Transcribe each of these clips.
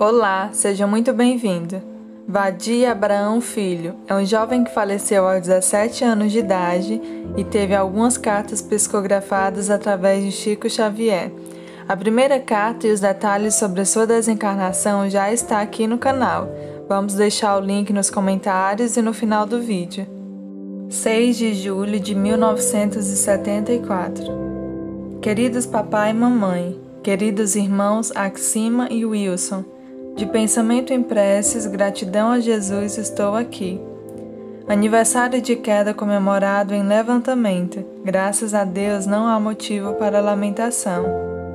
Olá, seja muito bem-vindo. Vadi Abraão Filho é um jovem que faleceu aos 17 anos de idade e teve algumas cartas psicografadas através de Chico Xavier. A primeira carta e os detalhes sobre a sua desencarnação já está aqui no canal. Vamos deixar o link nos comentários e no final do vídeo. 6 de julho de 1974 Queridos papai e mamãe, queridos irmãos Axima e Wilson, de pensamento em preces, gratidão a Jesus, estou aqui. Aniversário de queda comemorado em levantamento. Graças a Deus não há motivo para lamentação.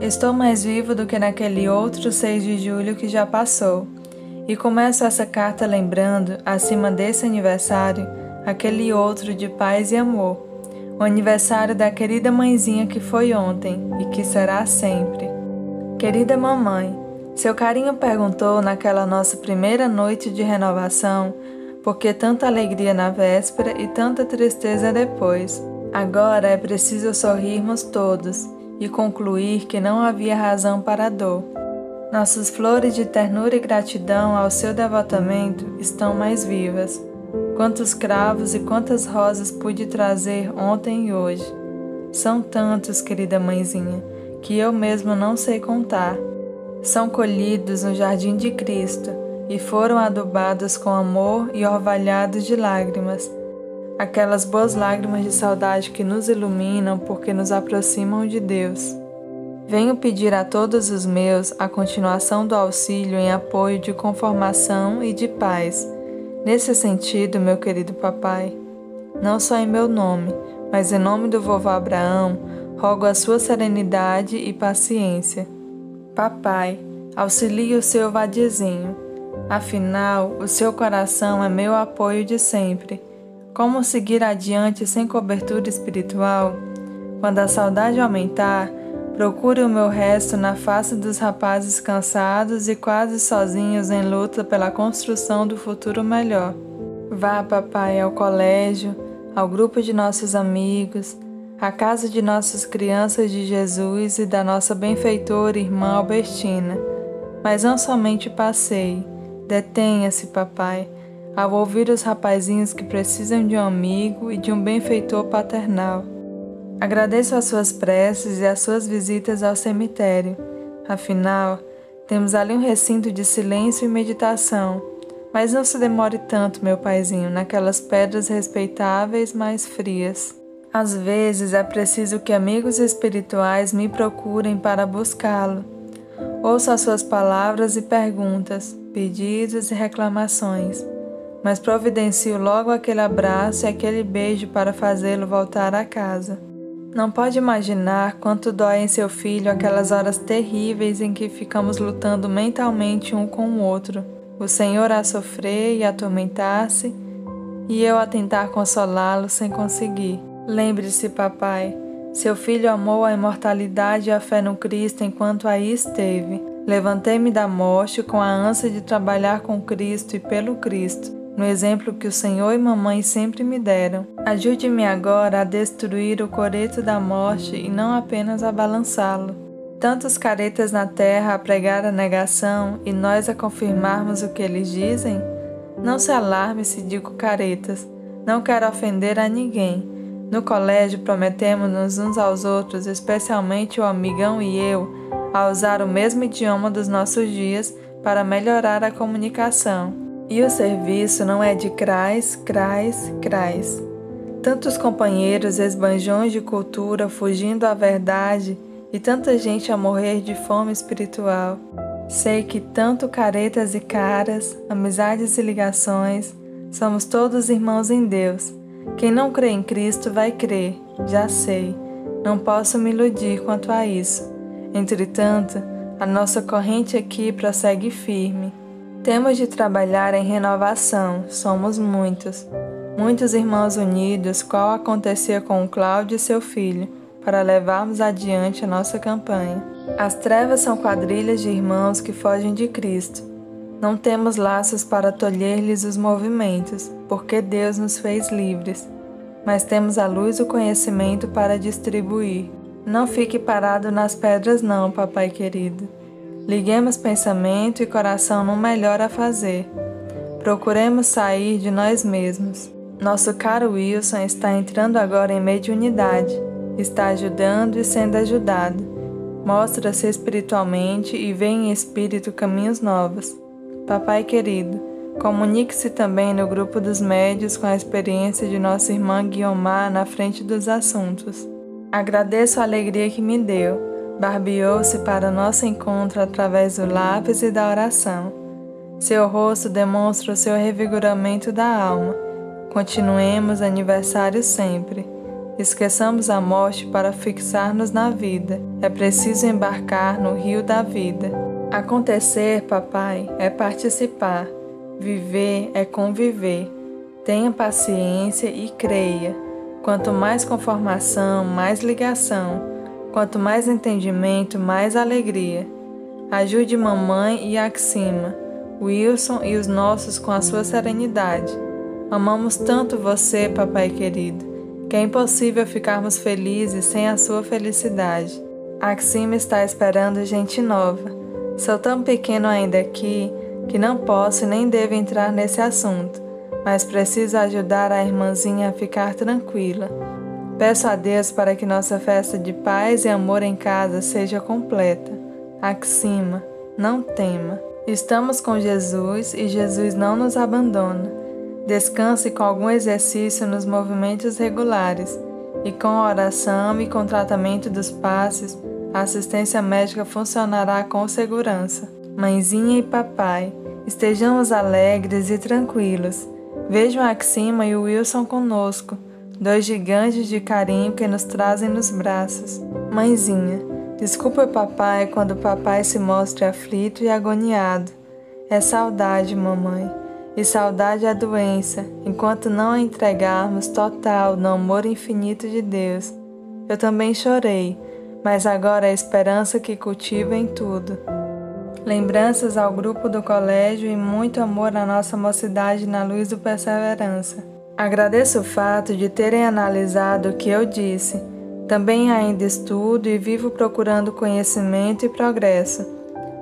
Estou mais vivo do que naquele outro 6 de julho que já passou. E começo essa carta lembrando, acima desse aniversário, aquele outro de paz e amor. O aniversário da querida mãezinha que foi ontem e que será sempre. Querida mamãe, seu carinho perguntou naquela nossa primeira noite de renovação por que tanta alegria na véspera e tanta tristeza depois. Agora é preciso sorrirmos todos e concluir que não havia razão para a dor. Nossas flores de ternura e gratidão ao seu devotamento estão mais vivas. Quantos cravos e quantas rosas pude trazer ontem e hoje. São tantos, querida mãezinha, que eu mesmo não sei contar são colhidos no jardim de Cristo e foram adubados com amor e orvalhados de lágrimas, aquelas boas lágrimas de saudade que nos iluminam porque nos aproximam de Deus. Venho pedir a todos os meus a continuação do auxílio em apoio de conformação e de paz. Nesse sentido, meu querido papai, não só em meu nome, mas em nome do vovô Abraão, rogo a sua serenidade e paciência Papai, auxilie o seu vadizinho. Afinal, o seu coração é meu apoio de sempre. Como seguir adiante sem cobertura espiritual? Quando a saudade aumentar, procure o meu resto na face dos rapazes cansados e quase sozinhos em luta pela construção do futuro melhor. Vá, papai, ao colégio, ao grupo de nossos amigos, a casa de nossas crianças de Jesus e da nossa benfeitora irmã Albertina. Mas não somente passeie, detenha-se, papai, ao ouvir os rapazinhos que precisam de um amigo e de um benfeitor paternal. Agradeço as suas preces e as suas visitas ao cemitério. Afinal, temos ali um recinto de silêncio e meditação. Mas não se demore tanto, meu paizinho, naquelas pedras respeitáveis, mas frias. Às vezes é preciso que amigos espirituais me procurem para buscá-lo. Ouço as suas palavras e perguntas, pedidos e reclamações, mas providencio logo aquele abraço e aquele beijo para fazê-lo voltar a casa. Não pode imaginar quanto dói em seu filho aquelas horas terríveis em que ficamos lutando mentalmente um com o outro. O Senhor a sofrer e atormentar-se, e eu a tentar consolá-lo sem conseguir. Lembre-se, papai, seu filho amou a imortalidade e a fé no Cristo enquanto aí esteve. Levantei-me da morte com a ânsia de trabalhar com Cristo e pelo Cristo, no exemplo que o Senhor e mamãe sempre me deram. Ajude-me agora a destruir o coreto da morte e não apenas a balançá-lo. Tantos caretas na terra a pregar a negação e nós a confirmarmos o que eles dizem? Não se alarme se digo caretas, não quero ofender a ninguém no colégio, prometemos-nos uns aos outros, especialmente o amigão e eu, a usar o mesmo idioma dos nossos dias para melhorar a comunicação. E o serviço não é de crais, crais, crais. Tantos companheiros esbanjões de cultura fugindo à verdade e tanta gente a morrer de fome espiritual. Sei que tanto caretas e caras, amizades e ligações, somos todos irmãos em Deus quem não crê em Cristo vai crer, já sei. Não posso me iludir quanto a isso. Entretanto, a nossa corrente aqui prossegue firme. Temos de trabalhar em renovação, somos muitos. Muitos irmãos unidos, qual acontecia com Cláudio e seu filho, para levarmos adiante a nossa campanha. As trevas são quadrilhas de irmãos que fogem de Cristo não temos laços para tolher-lhes os movimentos, porque Deus nos fez livres, mas temos a luz o conhecimento para distribuir. Não fique parado nas pedras, não, papai querido. Liguemos pensamento e coração no melhor a fazer. Procuremos sair de nós mesmos. Nosso caro Wilson está entrando agora em mediunidade, está ajudando e sendo ajudado. Mostra-se espiritualmente e vê em espírito caminhos novos. Papai querido, comunique-se também no grupo dos médios com a experiência de nossa irmã Guiomar na frente dos assuntos. Agradeço a alegria que me deu. Barbeou-se para nosso encontro através do lápis e da oração. Seu rosto demonstra o seu revigoramento da alma. Continuemos aniversário sempre. Esqueçamos a morte para fixar-nos na vida. É preciso embarcar no rio da vida. Acontecer, papai, é participar. Viver é conviver. Tenha paciência e creia. Quanto mais conformação, mais ligação. Quanto mais entendimento, mais alegria. Ajude mamãe e Axima, Wilson e os nossos com a sua serenidade. Amamos tanto você, papai querido, que é impossível ficarmos felizes sem a sua felicidade. Axima está esperando gente nova. Sou tão pequeno ainda aqui que não posso nem devo entrar nesse assunto mas preciso ajudar a irmãzinha a ficar tranquila. Peço a Deus para que nossa festa de paz e amor em casa seja completa. Axima, não tema. Estamos com Jesus e Jesus não nos abandona. Descanse com algum exercício nos movimentos regulares e com oração e com tratamento dos passes, a assistência médica funcionará com segurança. Mãezinha e papai, estejamos alegres e tranquilos Vejam Axima e o Wilson conosco, dois gigantes de carinho que nos trazem nos braços. Mãezinha, desculpa papai quando papai se mostra aflito e agoniado. É saudade, mamãe, e saudade é doença, enquanto não a entregarmos total no amor infinito de Deus. Eu também chorei, mas agora a esperança que cultiva em tudo lembranças ao grupo do colégio e muito amor à nossa mocidade na luz do Perseverança. Agradeço o fato de terem analisado o que eu disse. Também ainda estudo e vivo procurando conhecimento e progresso.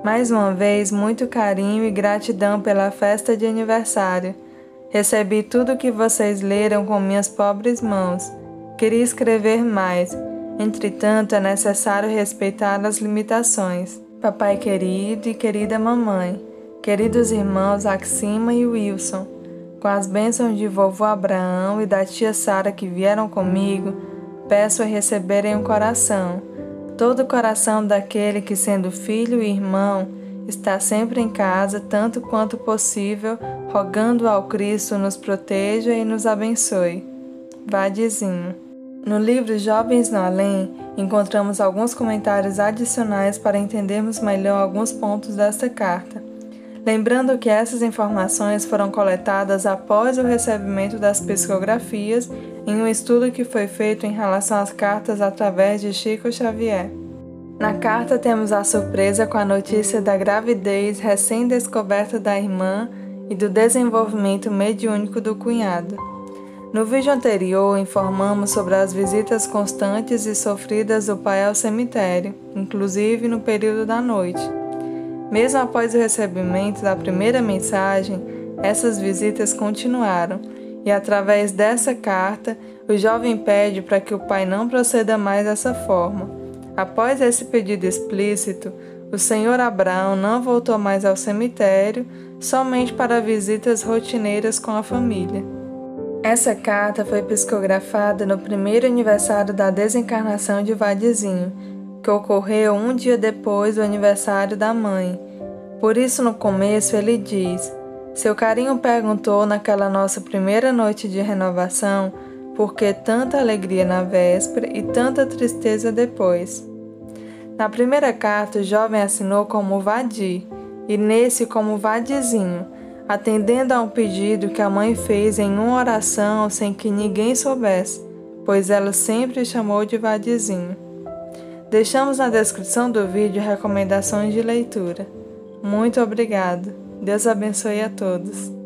Mais uma vez, muito carinho e gratidão pela festa de aniversário. Recebi tudo o que vocês leram com minhas pobres mãos. Queria escrever mais, entretanto, é necessário respeitar as limitações. Papai querido e querida mamãe, queridos irmãos Axima e Wilson, com as bênçãos de vovô Abraão e da tia Sara que vieram comigo, peço a receberem um coração, todo o coração daquele que, sendo filho e irmão, está sempre em casa, tanto quanto possível, rogando ao Cristo nos proteja e nos abençoe. Vadezinho. No livro Jovens no Além, encontramos alguns comentários adicionais para entendermos melhor alguns pontos desta carta. Lembrando que essas informações foram coletadas após o recebimento das psicografias em um estudo que foi feito em relação às cartas através de Chico Xavier. Na carta temos a surpresa com a notícia da gravidez recém-descoberta da irmã e do desenvolvimento mediúnico do cunhado. No vídeo anterior, informamos sobre as visitas constantes e sofridas do pai ao cemitério, inclusive no período da noite. Mesmo após o recebimento da primeira mensagem, essas visitas continuaram, e através dessa carta, o jovem pede para que o pai não proceda mais dessa forma. Após esse pedido explícito, o senhor Abraão não voltou mais ao cemitério, somente para visitas rotineiras com a família. Essa carta foi psicografada no primeiro aniversário da desencarnação de Vadizinho, que ocorreu um dia depois do aniversário da mãe. Por isso, no começo, ele diz: Seu carinho perguntou naquela nossa primeira noite de renovação por que tanta alegria na véspera e tanta tristeza depois. Na primeira carta, o jovem assinou como Vadi, e nesse como Vadizinho atendendo a um pedido que a mãe fez em uma oração sem que ninguém soubesse, pois ela sempre chamou de Vadizinho. Deixamos na descrição do vídeo recomendações de leitura. Muito obrigado. Deus abençoe a todos.